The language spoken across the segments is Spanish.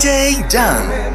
day done.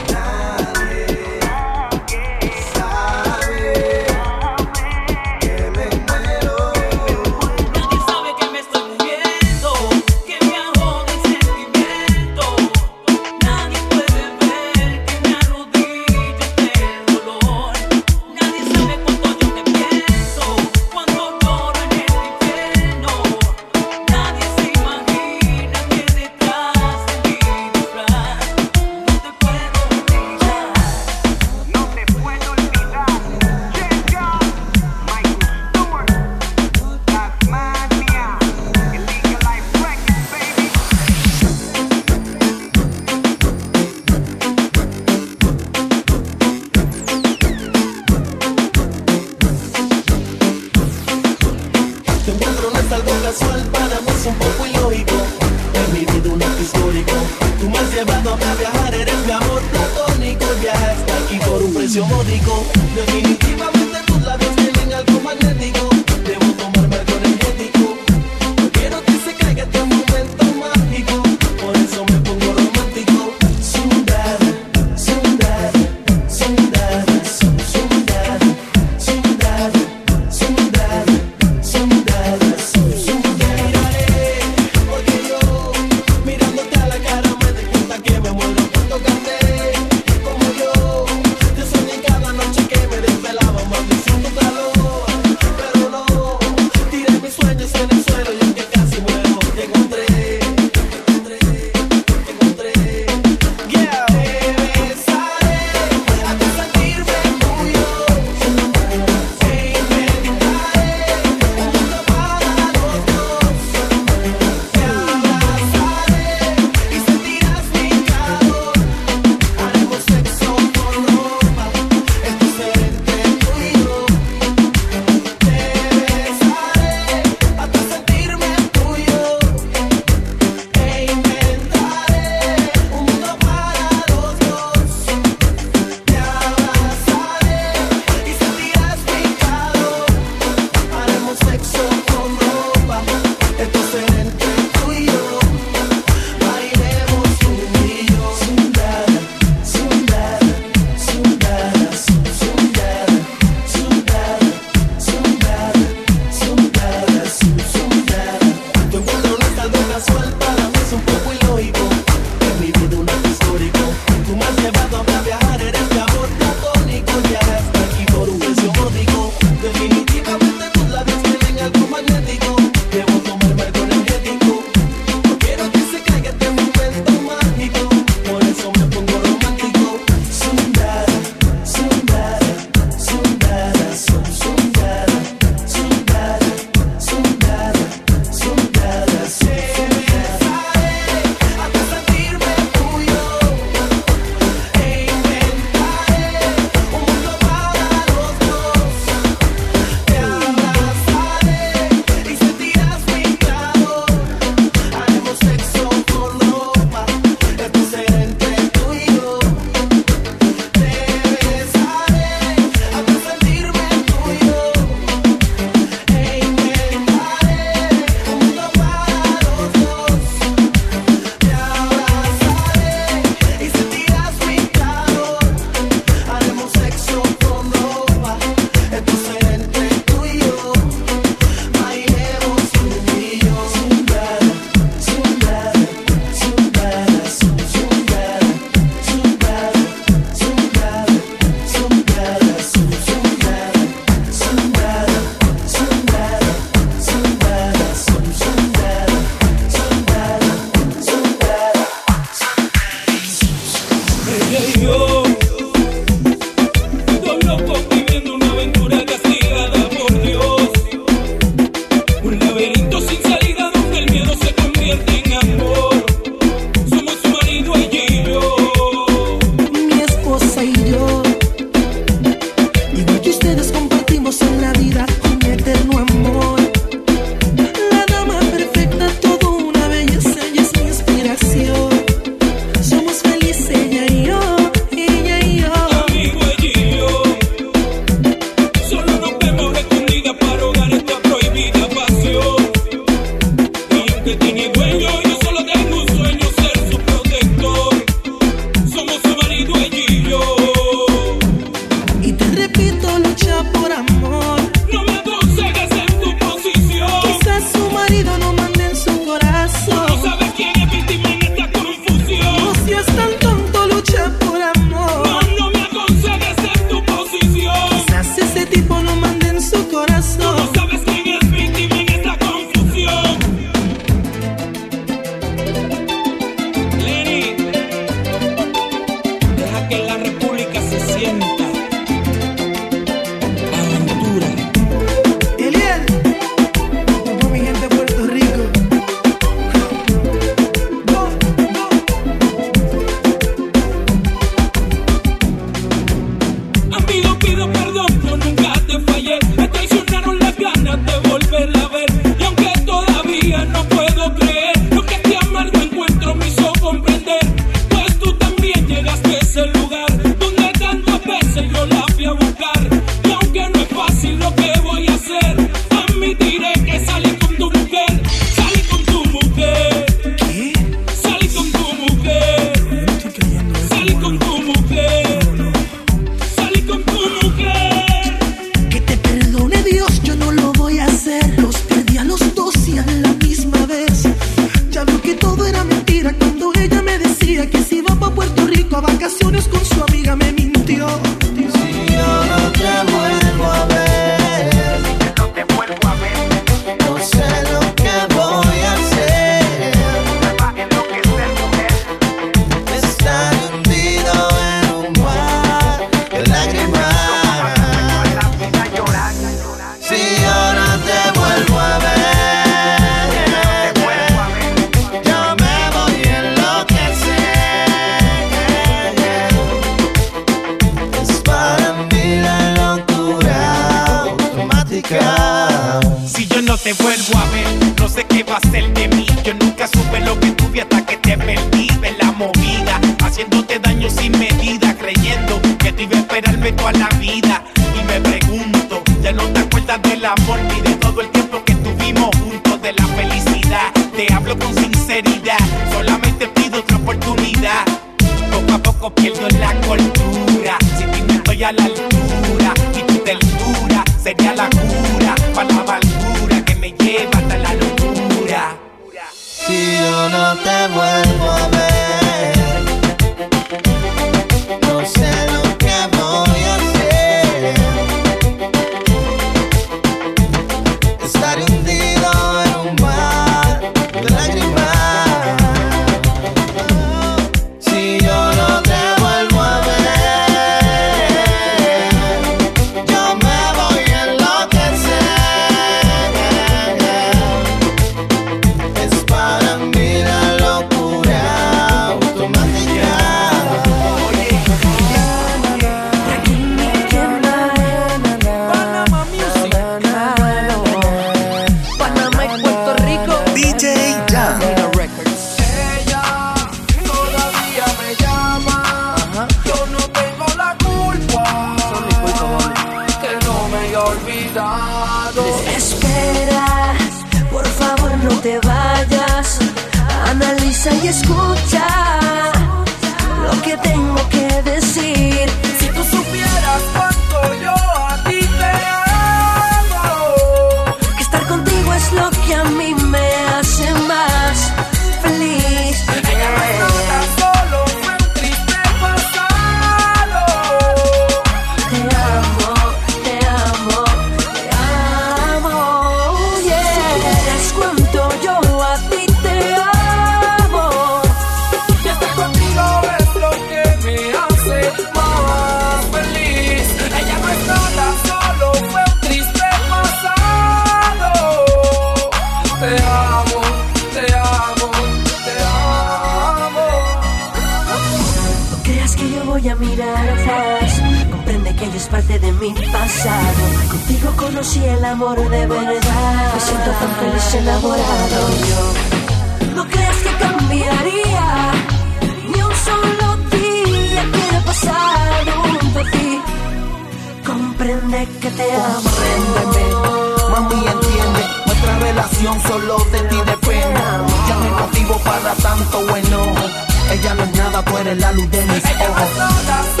Eres la luz de mis.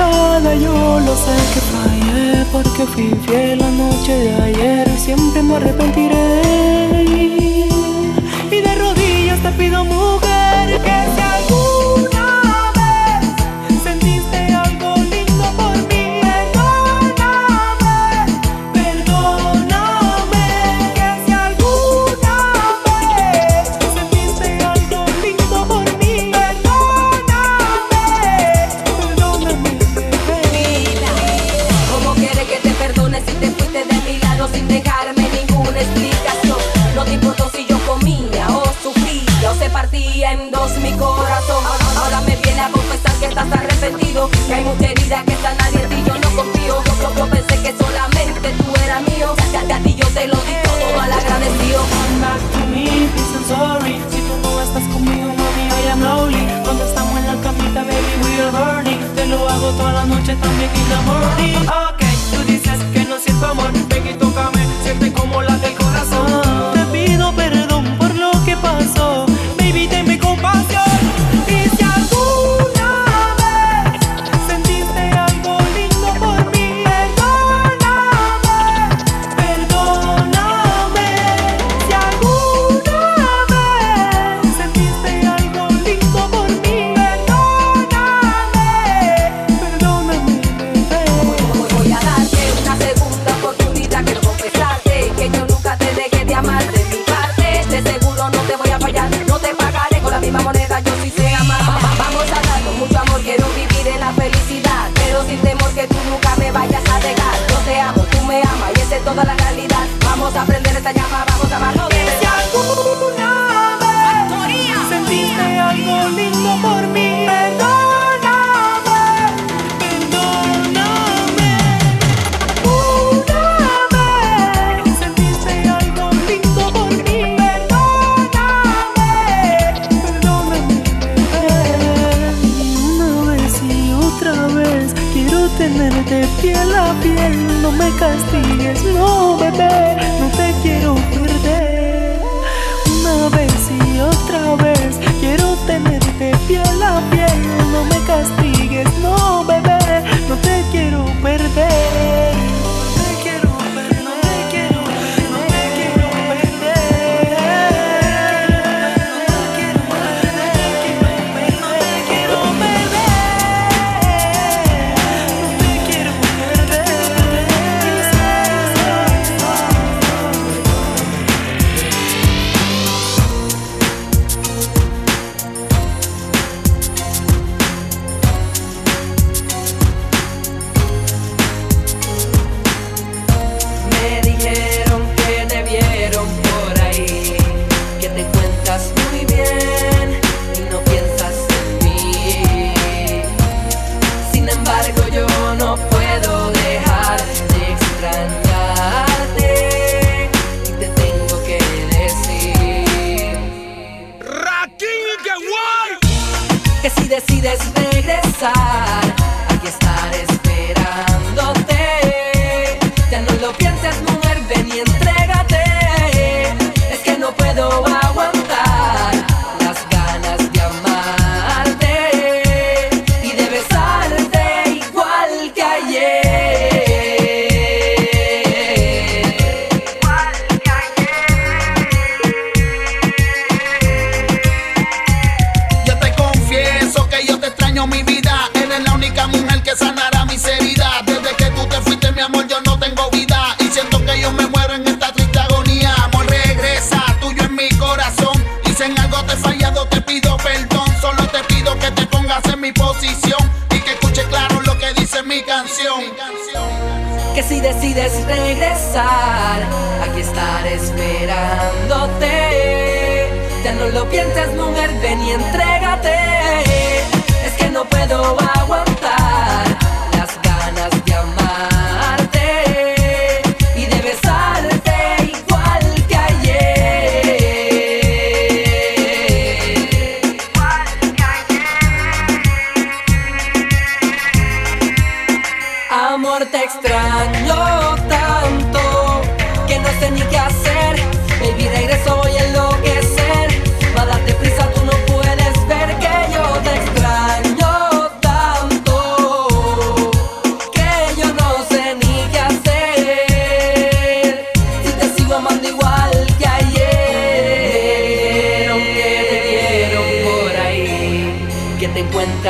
Cada yo lo sé que fallé porque fui fiel la noche de ayer. Siempre me arrepentiré.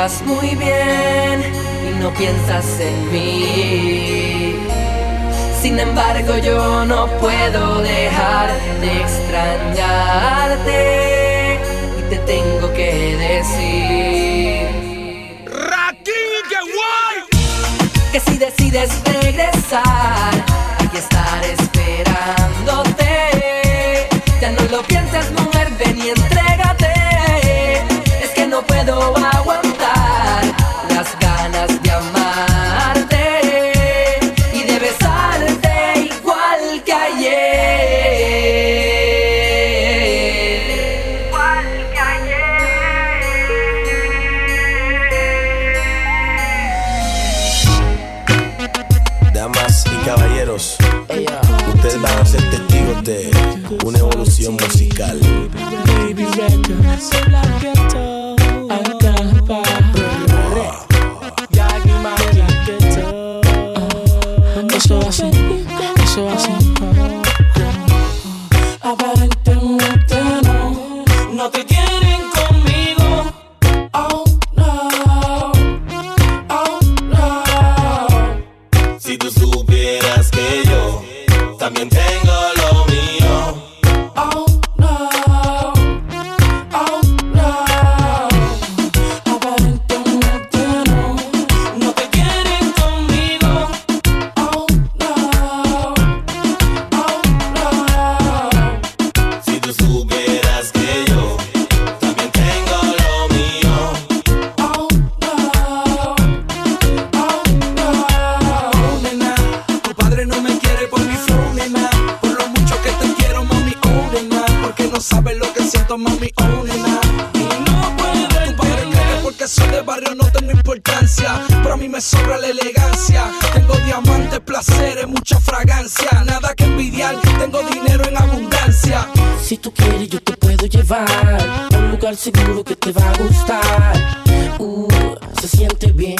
estás muy bien y no piensas en mí. Sin embargo, yo no puedo dejar de extrañarte y te tengo que decir. Que si decides regresar, aquí estar esperándote. Ya no lo piensas más. toma mi own y. No porque soy de barrio, no tengo importancia. Pero a mí me sobra la elegancia. Tengo diamantes, placeres, mucha fragancia. Nada que envidiar, tengo dinero en abundancia. Si tú quieres, yo te puedo llevar a un lugar seguro que te va a gustar. Uh, se siente bien.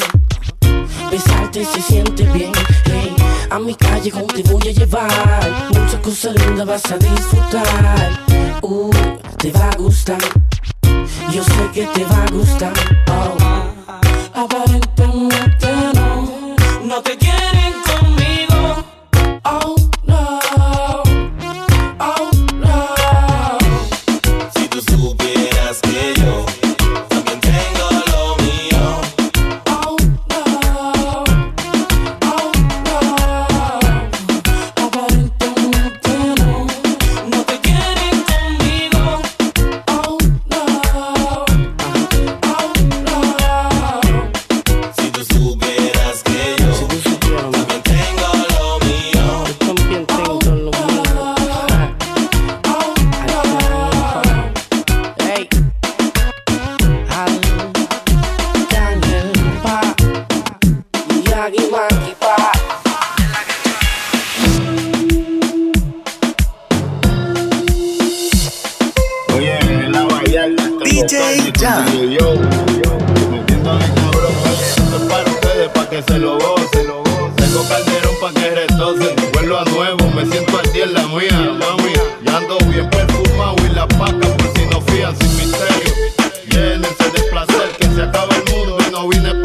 Besarte se siente bien. Hey, a mi callejón te voy a llevar. Muchas cosas lindas vas a disfrutar gusta. Yo sé que te va a gustar. Oh. blowing up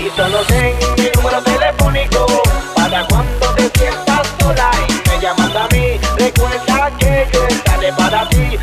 Y solo ten mi número telefónico para cuando te sientas sola y me llamas a mí. Recuerda que yo estaré para ti.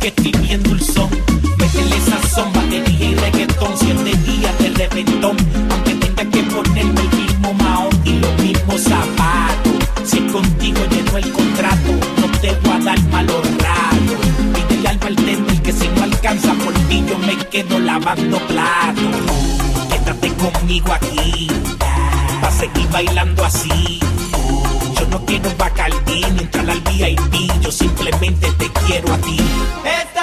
que escribiendo el son. Métele sazón, batería y reggaetón, siete días de reventón. Aunque tenga que ponerme el mismo maón y los mismos zapatos. Si contigo lleno el contrato, no te voy a dar malos ratos. Pídele alma al tender que si no alcanza por ti, yo me quedo lavando platos. Quédate conmigo aquí, pa' seguir bailando así. Yo no quiero bacardí, ni entrar al VIP, yo simplemente te quiero a ti. Esta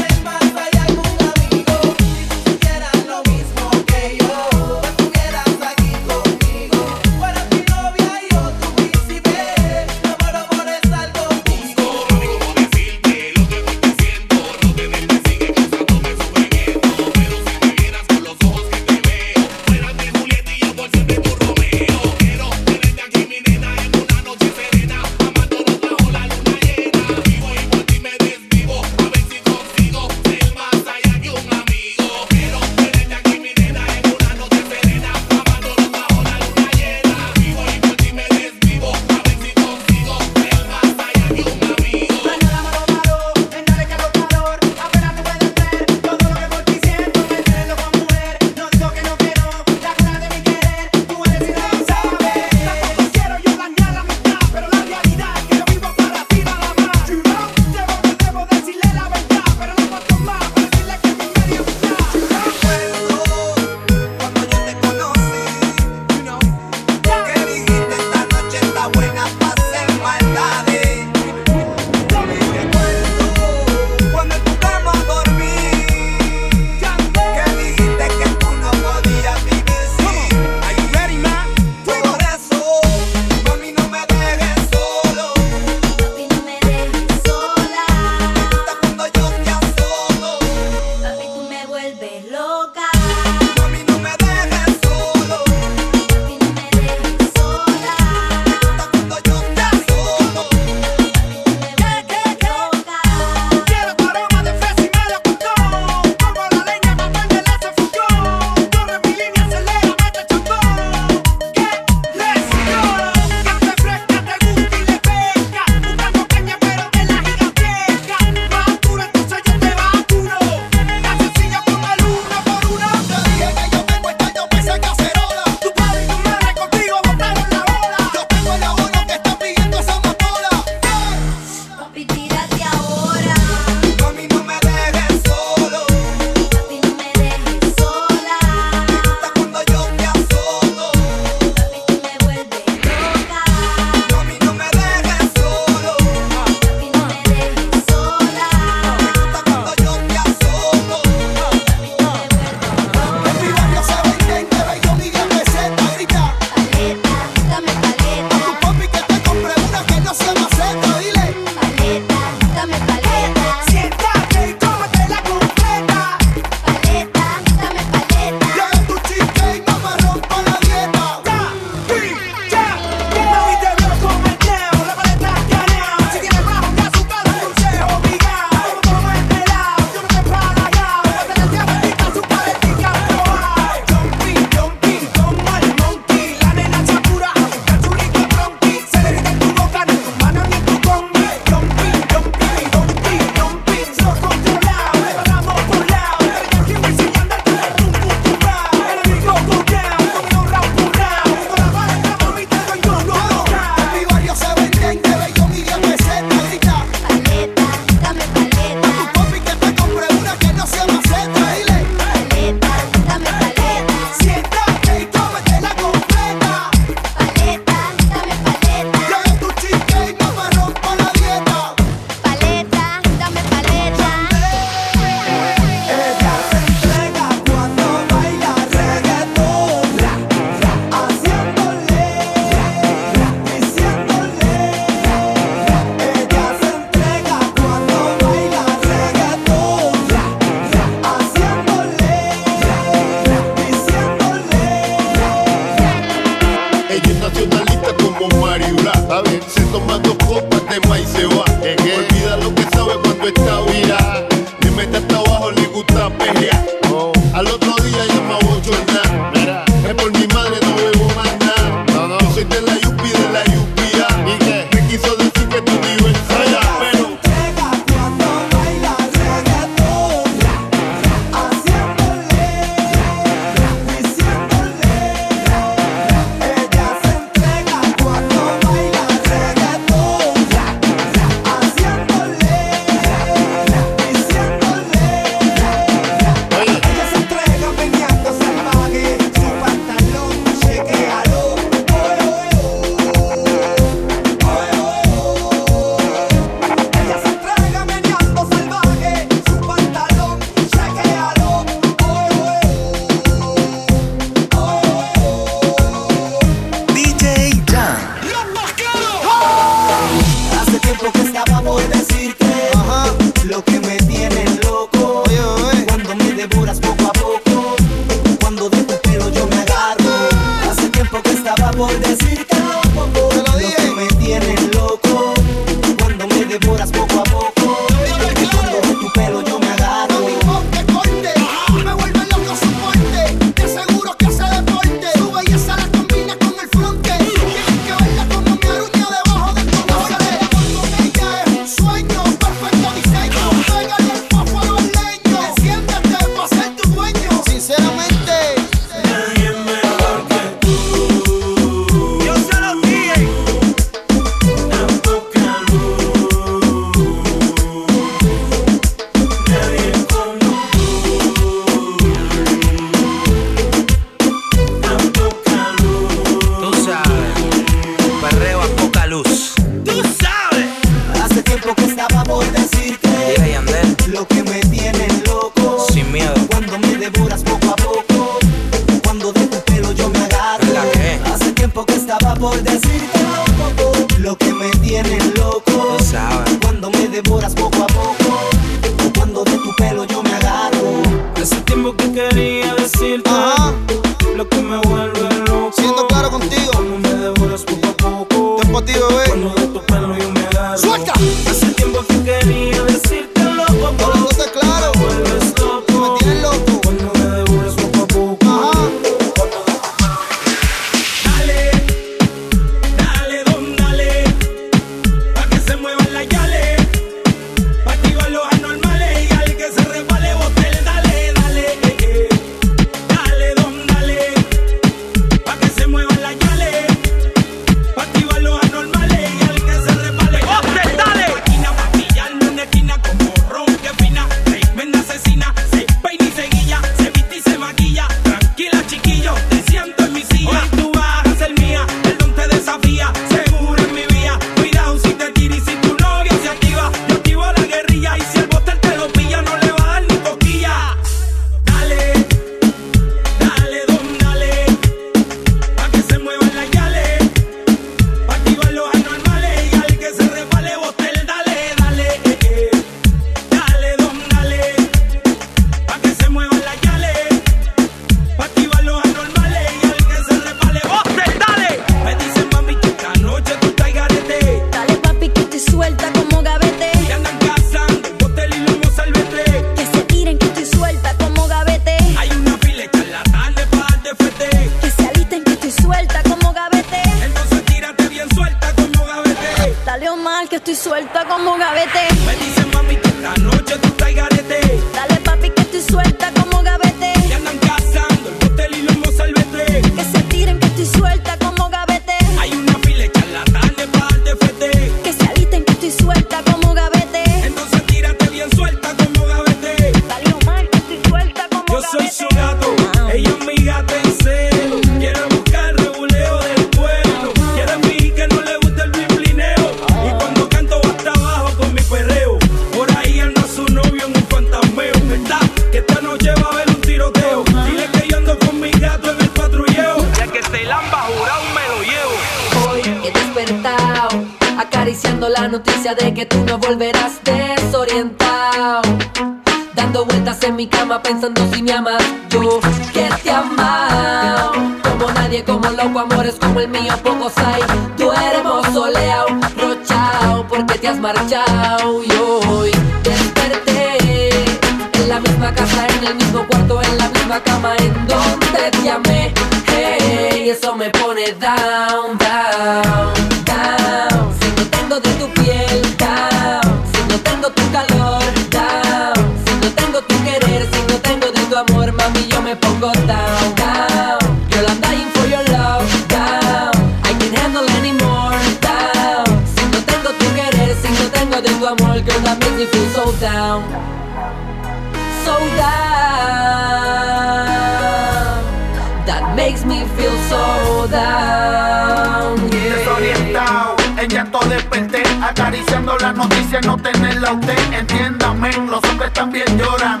feel so down. Yeah. Desorientado, en llanto desperté, acariciando la noticia, no tenerla usted. Entiéndame, los hombres también lloran.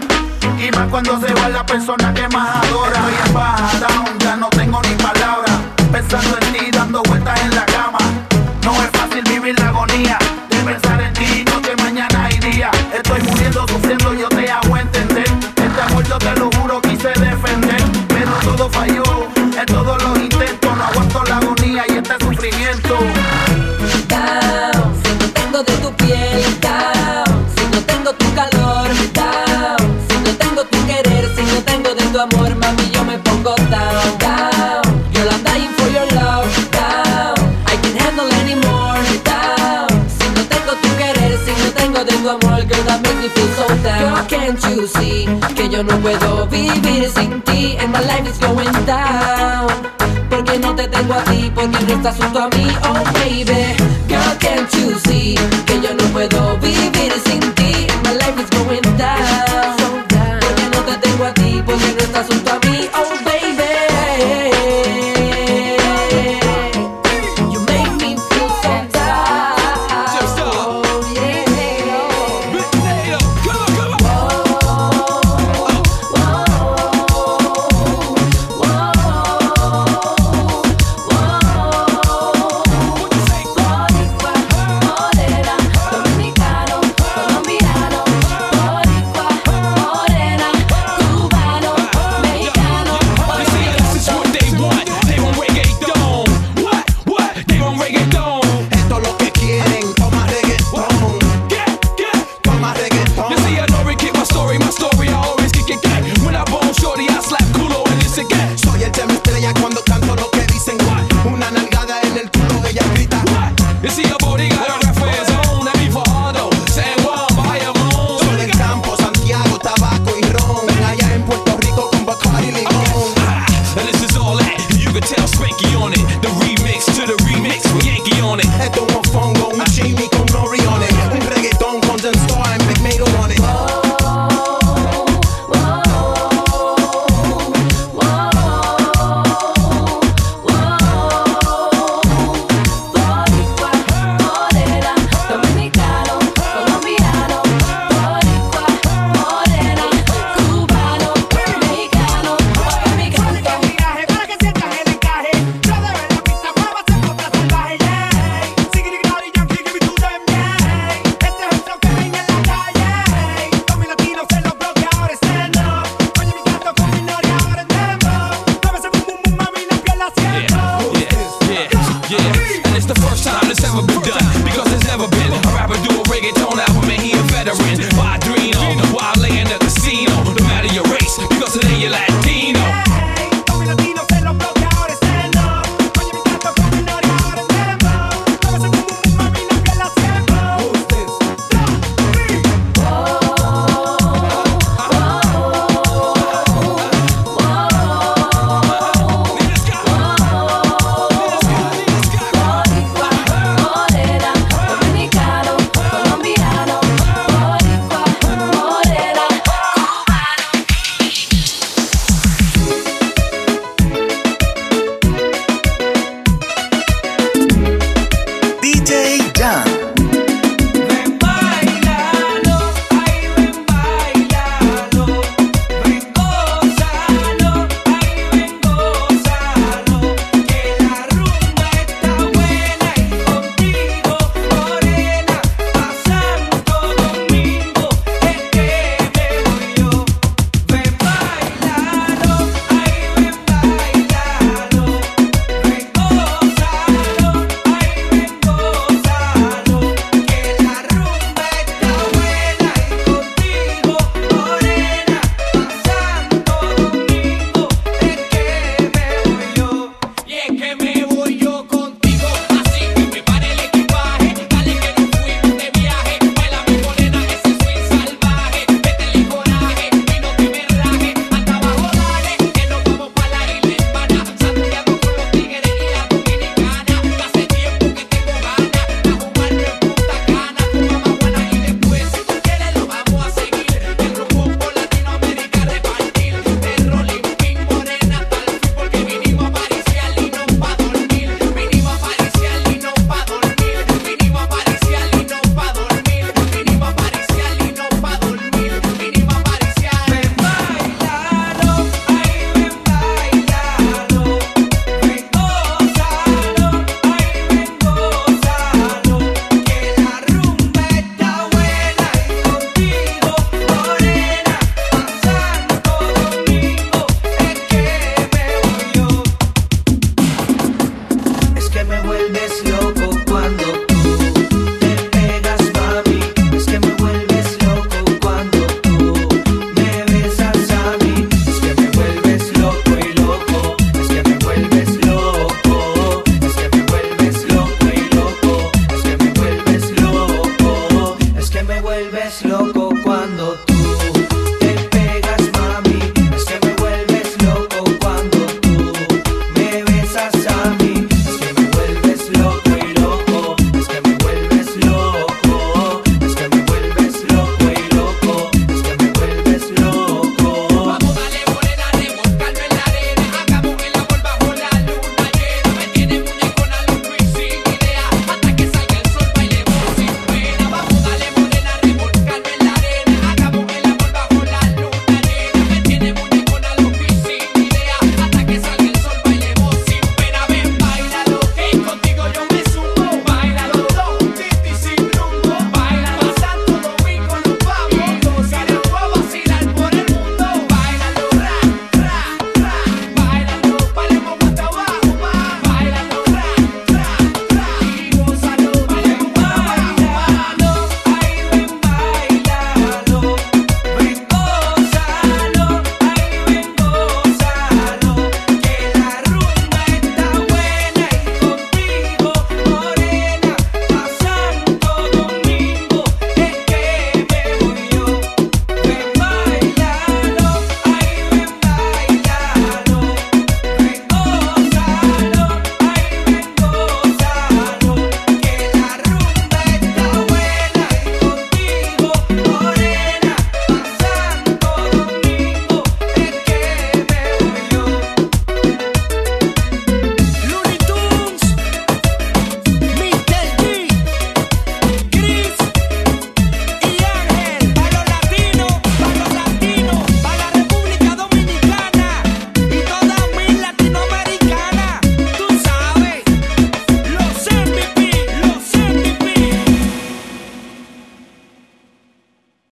Y más cuando se va la persona que más adora. Estoy en baja, down, ya no tengo ni palabra. Pensando en ti, dando vueltas en la cama. No es can't you see que yo no puedo vivir sin ti? And my life is going down. Porque no te tengo a ti, porque no estás junto a mí, oh baby.